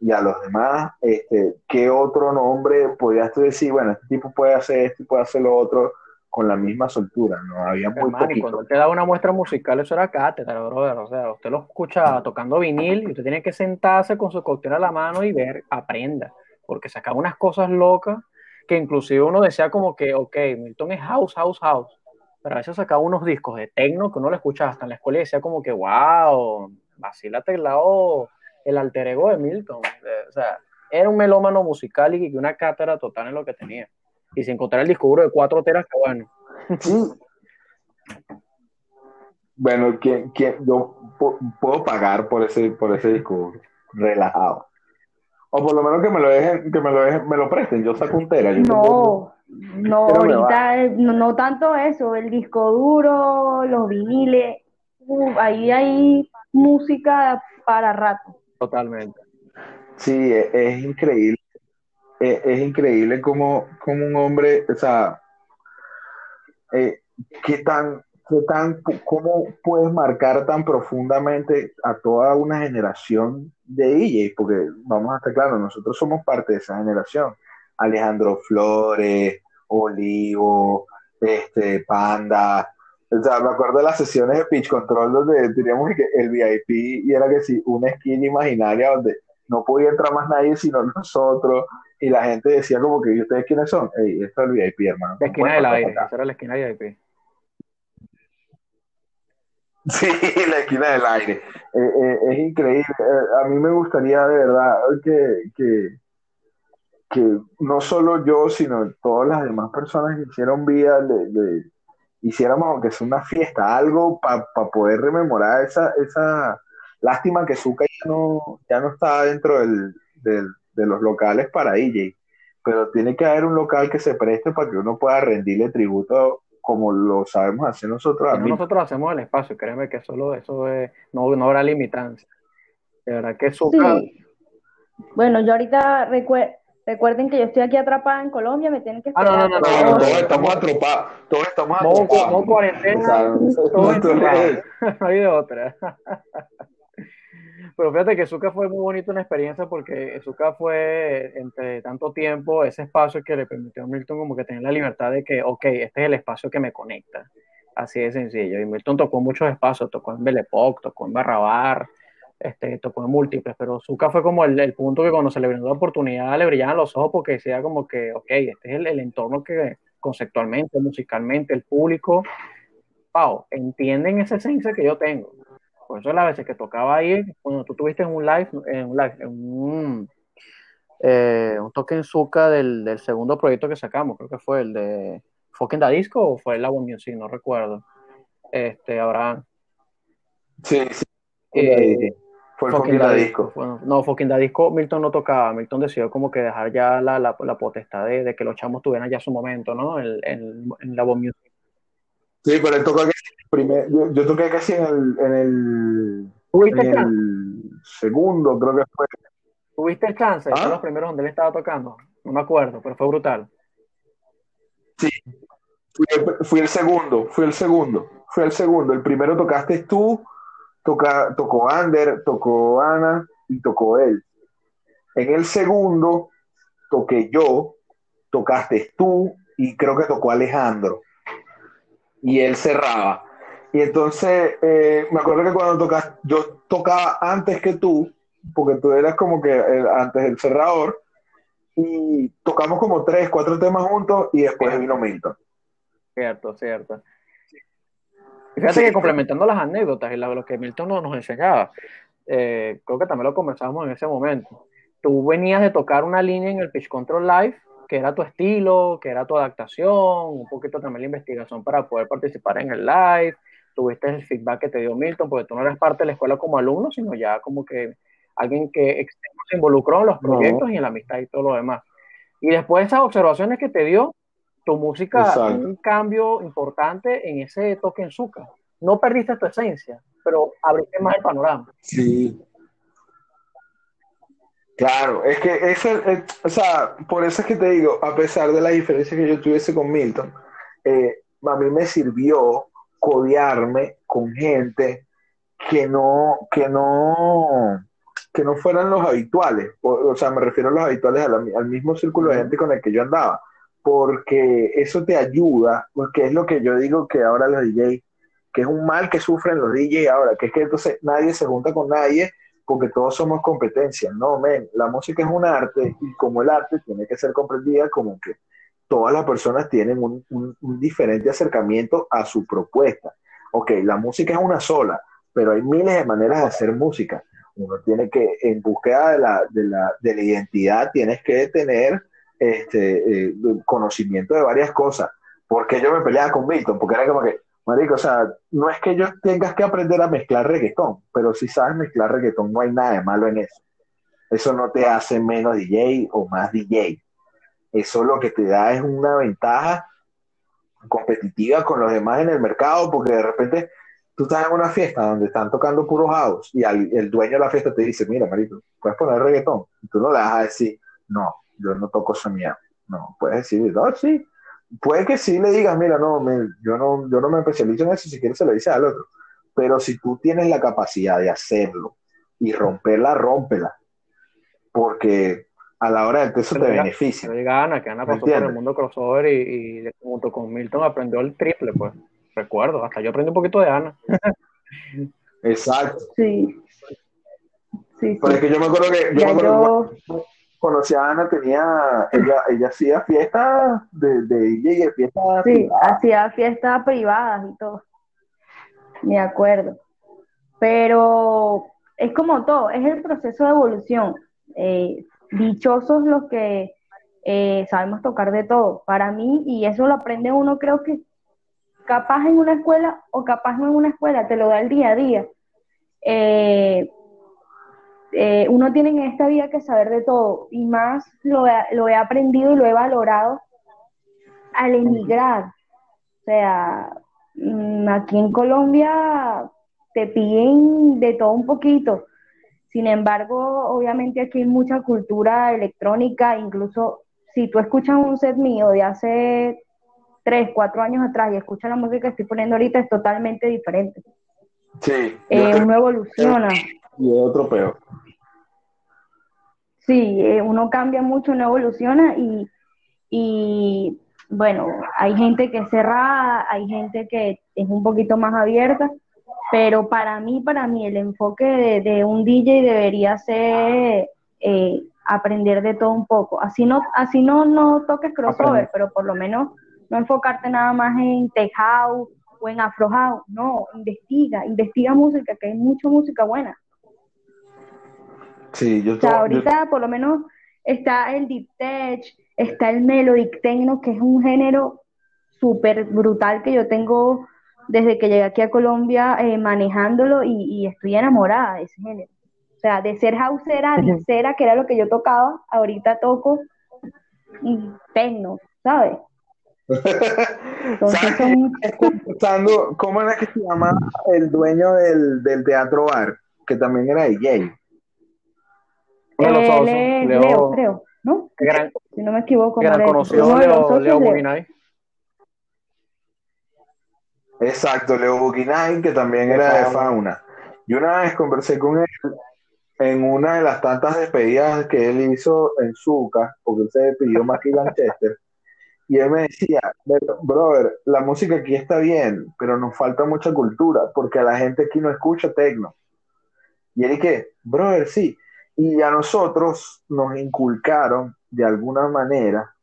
y a los demás, este, ¿qué otro nombre podías tú decir? Bueno, este tipo puede hacer esto y puede hacer lo otro con la misma soltura, ¿no? Había muy poquito. Cuando te da una muestra musical, eso era cátedra, brother. O sea, usted lo escucha tocando vinil y usted tiene que sentarse con su cóctel a la mano y ver, aprenda. Porque sacaba unas cosas locas que inclusive uno decía como que, ok, Milton es house, house, house. Pero a veces sacaba unos discos de techno que uno lo escuchaba hasta en la escuela y decía como que, wow, vacílate el lado, el alter ego de Milton. Eh, o sea, era un melómano musical y una cátedra total en lo que tenía y si encontrar el disco duro de cuatro teras, que bueno. Bueno, que, yo puedo pagar por ese, por ese disco relajado. O por lo menos que me lo dejen, que me lo dejen, me lo presten, yo saco un tera. no, no, ahorita no, tanto eso, el disco duro, los viniles, ahí hay música para rato. Totalmente. Sí, es increíble es, increíble como, como, un hombre, o sea, eh, qué tan, qué tan, cómo puedes marcar tan profundamente a toda una generación de DJs, porque vamos a estar claros, nosotros somos parte de esa generación. Alejandro Flores, Olivo, este, Panda, o sea, me acuerdo de las sesiones de Pitch Control donde teníamos el VIP y era que sí, una esquina imaginaria donde no podía entrar más nadie sino nosotros y la gente decía como que, ¿y ustedes quiénes son? Ey, esto es el VIP, hermano. La esquina del aire, esa era la esquina del VIP. Sí, la esquina del aire. Eh, eh, es increíble. Eh, a mí me gustaría de verdad que, que, que, no solo yo, sino todas las demás personas que hicieron vida, de, hiciéramos aunque sea una fiesta, algo para poder rememorar esa, esa lástima que Zuka ya no, ya no está dentro del, del de los locales para DJ, pero tiene que haber un local que se preste para que uno pueda rendirle tributo como lo sabemos hacer nosotros. nosotros hacemos el espacio, créeme que solo eso es, no, no habrá limitancia. De verdad que eso. Bueno, yo ahorita recuerden que yo estoy aquí atrapada en Colombia, me tienen que Ah, no, no, no, todos estamos atrapados, todos estamos atrapados. No, cuarentena, no hay de otra. Pero fíjate que Zuka fue muy bonita una experiencia porque Zuka fue, entre tanto tiempo, ese espacio que le permitió a Milton como que tener la libertad de que, ok, este es el espacio que me conecta. Así de sencillo. Y Milton tocó muchos espacios, tocó en Belepoc, tocó en Barrabar, este, tocó en múltiples, pero Zuka fue como el, punto que cuando se le brindó la oportunidad le brillaban los ojos porque decía como que, ok, este es el, el entorno que conceptualmente, musicalmente, el público, wow, entienden esa esencia que yo tengo por eso las veces que tocaba ahí, cuando tú tuviste en un live, en un live, en un, eh, un toque en Zuka del, del, segundo proyecto que sacamos, creo que fue el de Fucking Da Disco o fue el Labo Music, no recuerdo. Este, Abraham. Sí, sí. Eh, fue el Fucking Da Disco. no, Fucking Da Disco, Milton no tocaba. Milton decidió como que dejar ya la, la, la potestad de, de, que los chamos tuvieran ya su momento, ¿no? En, en, en Labo Music. Sí, pero él tocó primer, yo, yo, toqué casi en el, en el, en el segundo, creo que fue. ¿Tuviste el chance? ¿Ah? los primeros donde él estaba tocando? No me acuerdo, pero fue brutal. Sí, fui el, segundo, fui el segundo, fui el segundo. El primero tocaste tú, toca, tocó Ander, tocó Ana y tocó él. En el segundo toqué yo, tocaste tú y creo que tocó Alejandro. Y él cerraba. Y entonces, eh, me acuerdo que cuando tocas, yo tocaba antes que tú, porque tú eras como que antes el cerrador, y tocamos como tres, cuatro temas juntos y después vino Milton. Cierto, cierto. Fíjate que complementando las anécdotas y lo que Milton nos enseñaba, eh, creo que también lo conversábamos en ese momento. Tú venías de tocar una línea en el Pitch Control Live, que era tu estilo, que era tu adaptación, un poquito también la investigación para poder participar en el live, tuviste el feedback que te dio Milton, porque tú no eres parte de la escuela como alumno, sino ya como que alguien que se involucró en los proyectos y en la amistad y todo lo demás. Y después de esas observaciones que te dio, tu música tuvo un cambio importante en ese toque en Zucca. No perdiste tu esencia, pero abriste más el panorama. Sí. Claro, es que es, o sea, por eso es que te digo, a pesar de la diferencia que yo tuviese con Milton, eh, a mí me sirvió codearme con gente que no, que no, que no fueran los habituales. O, sea, me refiero a los habituales al mismo círculo de gente con el que yo andaba. Porque eso te ayuda, porque es lo que yo digo que ahora los DJs, que es un mal que sufren los DJs ahora, que es que entonces nadie se junta con nadie porque todos somos competencia. No, men, la música es un arte y como el arte tiene que ser comprendida como que todas las personas tienen un, diferente acercamiento a su propuesta. Ok, la música es una sola, pero hay miles de maneras de hacer música. Uno tiene que, en búsqueda de la, de la, de la identidad, tienes que tener este, eh, conocimiento de varias cosas. porque yo me peleaba con Milton? Porque era como que, Marico, o sea, no es que yo tengas que aprender a mezclar reggaetón, pero si sabes mezclar reggaetón, no hay nada de malo en eso. Eso no te hace menos DJ o más DJ. Eso lo que te da es una ventaja competitiva con los demás en el mercado, porque de repente tú estás en una fiesta donde están tocando puros house y el dueño de la fiesta te dice, mira, Marico, puedes poner reggaetón. Y tú no le vas a decir, no, yo no toco mierda. No, puedes decir, no, sí, puede que sí le digas, mira, no, yo no, yo no me especializo en eso, si quieres se lo dice al otro. Pero si tú tienes la capacidad de hacerlo y romperla, rómpela. Porque a la hora del eso te beneficia. Ana, que Ana pasó por el mundo crossover y, y, junto con Milton aprendió el triple, pues. Recuerdo, hasta yo aprendí un poquito de Ana. Exacto. Sí. Sí, Porque yo me acuerdo que yo, conocí a Ana, tenía, ella, ella hacía fiestas de, de DJ, fiestas Sí, hacía fiestas privadas y todo. Me acuerdo. Pero es como todo, es el proceso de evolución. Eh, dichosos los que eh, sabemos tocar de todo. Para mí, y eso lo aprende uno, creo que capaz en una escuela o capaz no en una escuela, te lo da el día a día. Eh, eh, uno tiene en esta vida que saber de todo y más lo, lo he aprendido y lo he valorado al emigrar. O sea, mm, aquí en Colombia te piden de todo un poquito. Sin embargo, obviamente aquí hay mucha cultura electrónica, incluso si tú escuchas un set mío de hace tres, cuatro años atrás y escuchas la música que estoy poniendo ahorita, es totalmente diferente. Sí. Eh, uno evoluciona. Y otro peor. Sí, eh, uno cambia mucho, uno evoluciona y, y bueno, hay gente que es cerrada, hay gente que es un poquito más abierta, pero para mí, para mí, el enfoque de, un DJ debería ser eh, aprender de todo un poco. Así no, así no, no toques crossover, pero por lo menos no enfocarte nada más en tech house o en afro house, no, investiga, investiga música, que hay mucha música buena. Sí, yo o sea, ahorita por lo menos está el deep tech, está el melodic techno, que es un género súper brutal que yo tengo desde que llegué aquí a Colombia eh, manejándolo y, estoy enamorada de ese género. O sea, de ser houseera, dicera, que era lo que yo tocaba, ahorita toco y techno, ¿sabes? Entonces son... ¿cómo era que se llama el dueño del, del teatro bar? Que también era DJ. Eh, Leo, creo, ¿no? si no me equivoco. Gran conocido Leo, Leo Buginay. Exacto, Leo Buginay, que también era de fauna. Y una vez conversé con él en una de las tantas despedidas que él hizo en Zucca, porque él se despidió más que Manchester, y él me decía, brother, la música aquí está bien, pero nos falta mucha cultura, porque a la gente aquí no escucha tecno. Y él dije, brother, sí, y a nosotros nos inculcaron de alguna manera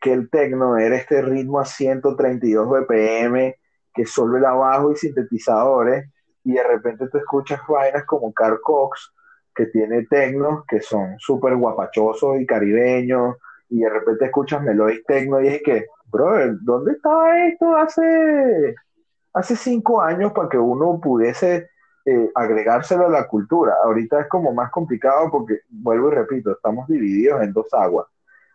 que el tecno era este ritmo a 132 BPM, que solo el abajo y sintetizadores, y de repente te escuchas vainas como Carl Cox, que tiene tecnos que son súper guapachosos y caribeños, y de repente escuchas melodic tecno y es que, brother, ¿dónde estaba esto hace, hace cinco años para que uno pudiese eh, agregárselo a la cultura. Ahorita es como más complicado porque, vuelvo y repito, estamos divididos en dos aguas.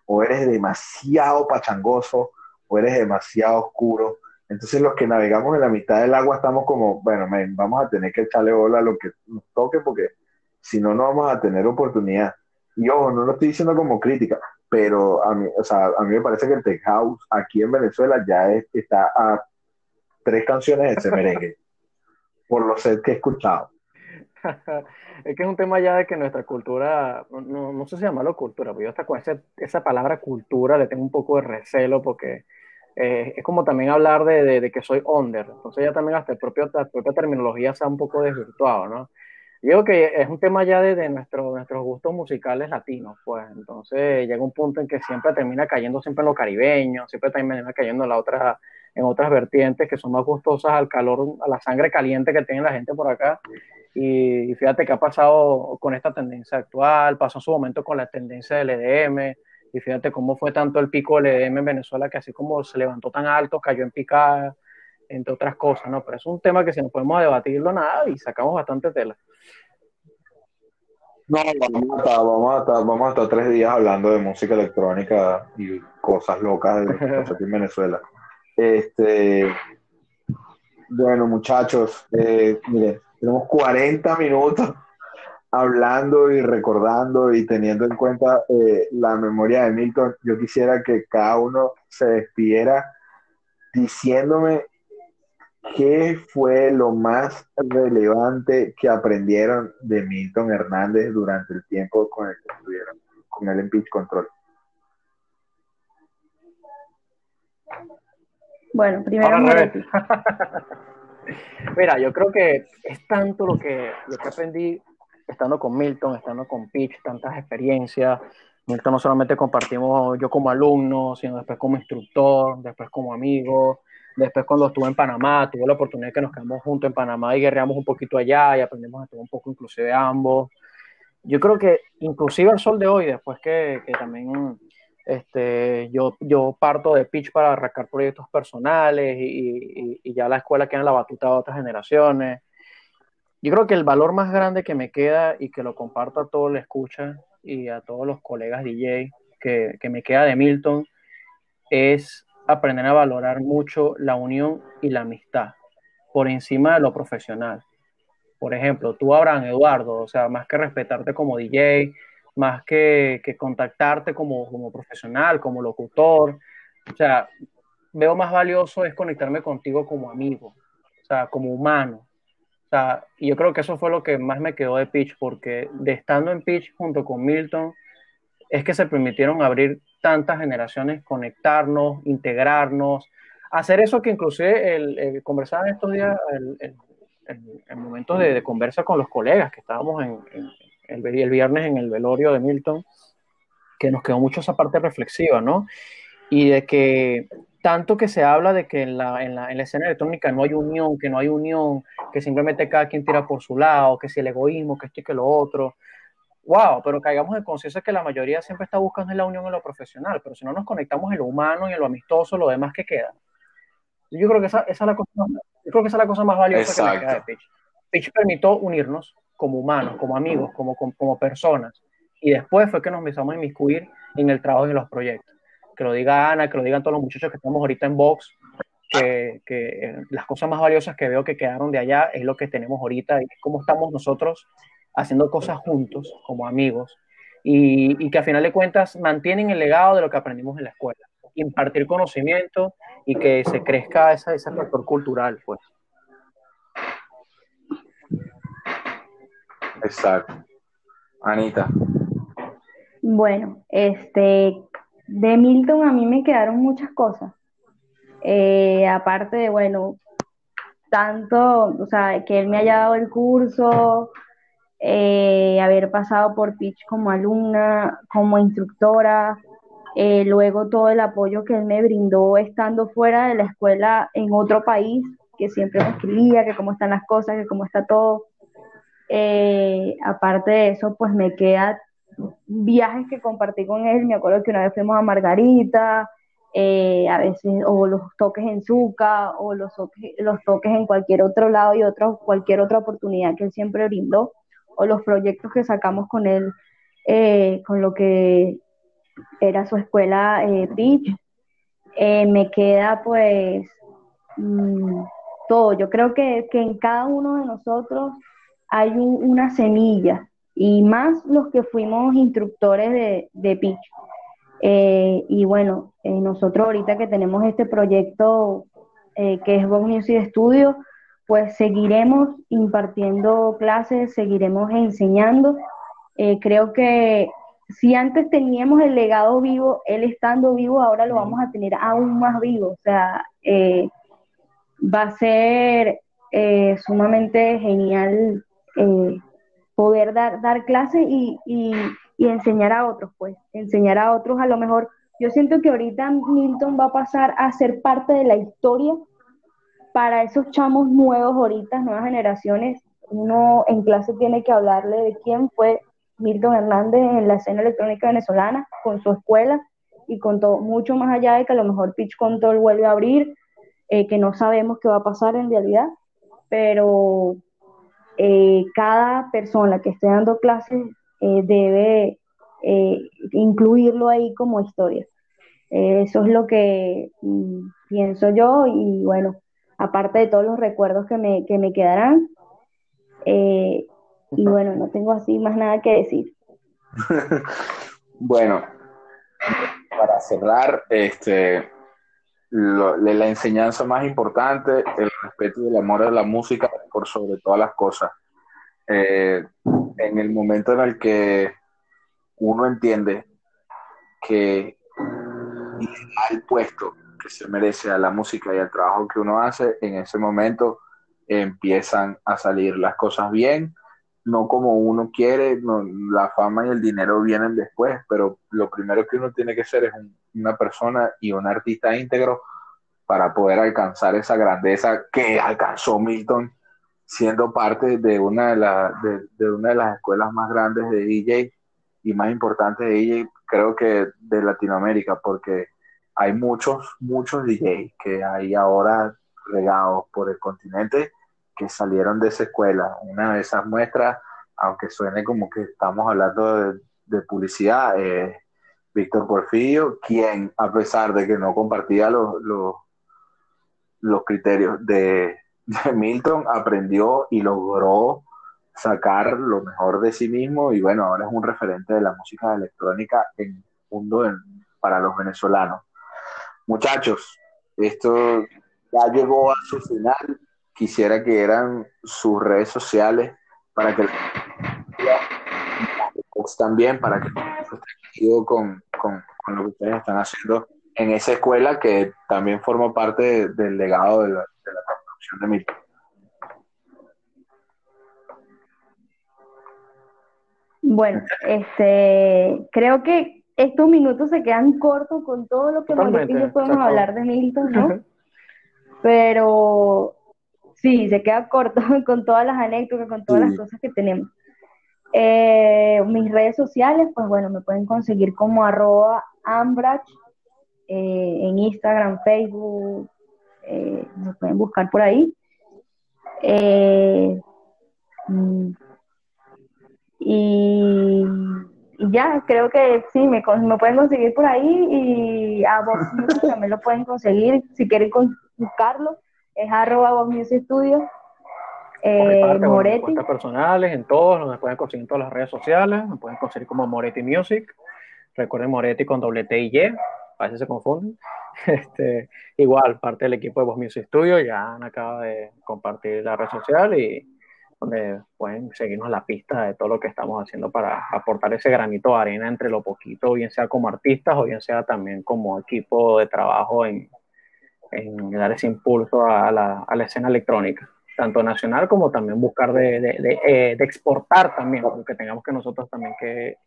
O eres demasiado pachangoso o eres demasiado oscuro. Entonces los que navegamos en la mitad del agua estamos como, bueno, vamos a tener que echarle bola a lo que nos toque porque si no, no vamos a tener oportunidad. Y ojo, no lo estoy diciendo como crítica, pero a mí, o sea, a mí me parece que el Tech House aquí en Venezuela ya está a tres canciones de ese merengue por los sets que he escuchado. es que es un tema ya de que nuestra cultura, no, no sé si llamarlo cultura, pero yo hasta con esa palabra cultura le tengo un poco de recelo porque eh, es como también hablar de, de, que soy under, entonces ya también hasta el propio, la propia terminología se ha un poco desvirtuado, ¿no? Yo digo que es un tema ya de, de nuestro, nuestros gustos musicales latinos, pues, entonces llega un punto en que siempre termina cayendo siempre en lo caribeño, siempre termina cayendo en, la otra, en otras vertientes que son más gustosas al calor, a la sangre caliente que tiene la gente por acá, y, fíjate qué ha pasado con esta tendencia actual, pasó en su momento con la tendencia del EDM, y fíjate cómo fue tanto el pico del EDM en Venezuela que así como se levantó tan alto, cayó en picada, entre otras cosas, ¿no? Pero es un tema que si no podemos debatirlo nada y sacamos bastante tela. No, vamos a, estar, vamos, a estar, tres días hablando de música electrónica y cosas locas de aquí en Venezuela. Este, bueno, muchachos, eh, miren, tenemos 40 minutos hablando y recordando y teniendo en cuenta eh, la memoria de Milton, yo quisiera que cada uno se despidiera diciéndome qué fue lo más relevante que aprendieron de Milton Hernández durante el tiempo con el que estuvieron con él en Pitch Control. Bueno, primero Mira, yo creo que es tanto lo que, lo que aprendí estando con Milton, estando con Pitch, tantas experiencias. Milton no solamente compartimos yo como alumno, sino después como instructor, después como amigo. Después cuando estuve en Panamá, tuve la oportunidad de que nos quedamos juntos en Panamá y guerreamos un poquito allá y aprendimos a todo un poco inclusive ambos. Yo creo que inclusive al sol de hoy, después que, que también este, yo, yo parto de pitch para arrancar proyectos personales y, y, y, ya la escuela queda en la batuta de otras generaciones. Yo creo que el valor más grande que me queda y que lo comparto a todos los escuchan y a todos los colegas DJ que, que me queda de Milton es aprender a valorar mucho la unión y la amistad por encima de lo profesional. Por ejemplo, tú, Abraham Eduardo, o sea, más que respetarte como DJ, más que, que contactarte como, como profesional, como locutor, o sea, veo más valioso es conectarme contigo como amigo, o sea, como humano, y yo creo que eso fue lo que más me quedó de Pitch, porque de estando en Pitch junto con Milton, es que se permitieron abrir tantas generaciones, conectarnos, integrarnos, hacer eso que inclusive el, el conversar estos días, en momentos de, conversa con los colegas, que estábamos en, el, el, viernes en el velorio de Milton, que nos quedó mucho esa parte reflexiva, ¿no? Y de que tanto que se habla de que en la, en, la, en la, escena electrónica no hay unión, que no hay unión, que simplemente cada quien tira por su lado, que si el egoísmo, que esto y que lo otro. Wow, pero caigamos en conciencia que la mayoría siempre está buscando la unión en lo profesional, pero si no nos conectamos en lo humano y en lo amistoso, lo demás que queda. Yo creo que esa, esa es, la cosa más, yo creo que esa es la cosa más valiosa que me queda de Pitch. Pitch permitió unirnos como humanos, como amigos, como, como, como personas, y después fue que nos empezamos a inmiscuir en el trabajo y en los proyectos. Que lo diga Ana, que lo digan todos los muchachos que estamos ahorita en box, que, que eh, las cosas más valiosas que veo que quedaron de allá es lo que tenemos ahorita y cómo estamos nosotros haciendo cosas juntos como amigos. Y, y, que a final de cuentas mantienen el legado de lo que aprendimos en la escuela, impartir conocimiento y que se crezca esa, ese factor cultural, pues. Exacto. Anita. Bueno, este, de Milton a mí me quedaron muchas cosas. Eh, aparte de, bueno, tanto, o sea, que él me haya dado el curso, eh, haber pasado por Pitch como alumna, como instructora, eh, luego todo el apoyo que él me brindó estando fuera de la escuela en otro país, que siempre me escribía, que cómo están las cosas, que cómo está todo. Aparte de eso, pues me queda viajes que compartí con él, me acuerdo que una vez fuimos a Margarita, eh, a veces, o los toques en Zuca, o los, los toques en cualquier otro lado y otra, cualquier otra oportunidad que él siempre brindó, o los proyectos que sacamos con él, eh, con lo que era su escuela eh, Beach. Eh, me queda pues mm, todo. Yo creo que, que, en cada uno de nosotros hay una semilla y más los que fuimos instructores de, de pitch. Eh, y bueno, eh, nosotros ahorita que tenemos este proyecto eh, que es Vox Music Studio, pues seguiremos impartiendo clases, seguiremos enseñando. Creo que si antes teníamos el legado vivo, él estando vivo, ahora lo vamos a tener aún más vivo. O sea, va a ser sumamente genial poder dar, dar clases y, y, y, enseñar a otros, pues, enseñar a otros a lo mejor. Yo siento que ahorita Milton va a pasar a ser parte de la historia para esos chamos nuevos ahorita, nuevas generaciones, uno en clase tiene que hablarle de quién fue Milton Hernández en la escena electrónica venezolana, con su escuela y con todo, mucho más allá de que a lo mejor Pitch Control vuelve a abrir, eh, que no sabemos qué va a pasar en realidad, pero eh, cada persona que esté dando clases eh, debe incluirlo ahí como historia. eso es lo que mm, pienso yo y bueno, aparte de todos los recuerdos que me, que me quedarán. Eh, y bueno, no tengo así más nada que decir. bueno, para cerrar, este, la enseñanza más importante, el respeto y el amor a la música por sobre todas las cosas. Eh, en el momento en el que uno entiende que el puesto se merece a la música y al trabajo que uno hace, en ese momento empiezan a salir las cosas bien, no como uno quiere, la fama y el dinero vienen después, pero lo primero que uno tiene que ser es una persona y un artista íntegro para poder alcanzar esa grandeza que alcanzó Milton siendo parte de una de, de, de una de las escuelas más grandes de DJ y más importantes de DJ, creo que de Latinoamérica, porque hay muchos, muchos DJs que hay ahora regados por el continente que salieron de esa escuela. Una de esas muestras, aunque suene como que estamos hablando de, publicidad, es Víctor Porfirio, quien a pesar de que no compartía los, los, criterios de, de, Milton, aprendió y logró sacar lo mejor de sí mismo y bueno, ahora es un referente de la música electrónica en mundo para los venezolanos. Muchachos, esto ya llegó a su final. Quisiera que eran sus redes sociales para que también para que con, con, con lo que ustedes están haciendo en esa escuela que también forma parte del legado de la, de la construcción de Milton. Bueno, este, creo que estos minutos se quedan cortos con todo lo que yo podemos hablar de Milton, ¿no? Pero sí, se queda corto con todas las anécdotas, con todas las cosas que tenemos. Eh, mis redes sociales, pues bueno, me pueden conseguir como arroba ambrach eh, en Instagram, Facebook, eh, me pueden buscar por ahí. Mm, y y ya, creo que sí, me, me pueden conseguir por ahí y a Vox Music también lo pueden conseguir. Si quieren buscarlo, es arroba Vox Music Studio. Eh, Moretti. personales, en todos, me pueden conseguir en todas las redes sociales, me pueden conseguir como Moretti Music. Recuerden Moretti con doble T y Y, a veces se confunden. Este, igual, parte del equipo de Vox Music Studio, ya acaba de compartir la red social y donde pueden seguirnos la pista de todo lo que estamos haciendo para aportar ese granito de arena entre lo poquito, bien sea como artistas o bien sea también como equipo de trabajo en, en dar ese impulso a la, a la, escena electrónica, tanto nacional como también buscar de, de, eh, exportar también, porque tengamos que nosotros también que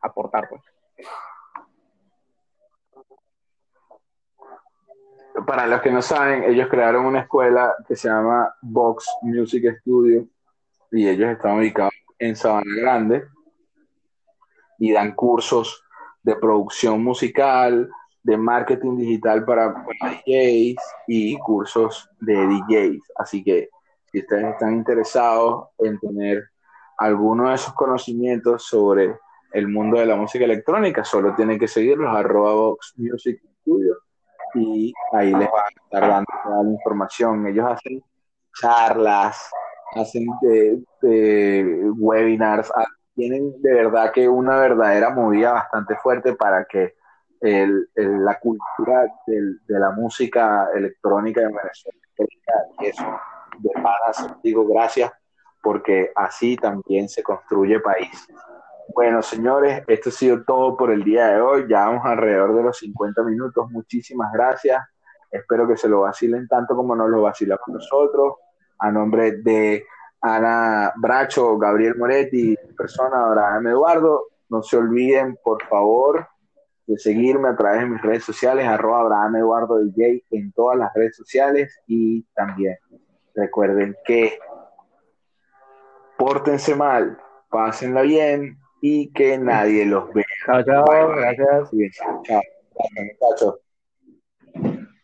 aportar. Pues. Para los que no saben, ellos crearon una escuela que se llama Vox Music Studio y ellos están ubicados en Sabana Grande y dan cursos de producción musical, de marketing digital para, DJs y cursos de DJs. Así que si ustedes están interesados en tener alguno de esos conocimientos sobre el mundo de la música electrónica, solo tienen que seguirlos arroba Vox Music Studio y ahí les van a estar dando toda la información. Ellos hacen charlas, hacen webinars, ah, tienen de verdad que una verdadera movida bastante fuerte para que el, la cultura de la música electrónica de Venezuela y eso de panas digo gracias porque así también se construye país. Bueno, señores, esto ha sido todo por el día de hoy. Ya vamos alrededor de los 50 minutos. Muchísimas gracias. Espero que se lo vacilen tanto como nos lo vacilamos nosotros. A nombre de Ana Bracho, Gabriel Moretti, persona Abraham Eduardo, no se olviden, por favor, de seguirme a través de mis redes sociales, arroba Abraham Eduardo DJ en todas las redes sociales y también recuerden que pórtense mal, pásenla bien y que nadie los vea. Chao, chao, gracias. Chao, chao,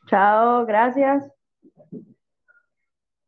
Chao, gracias.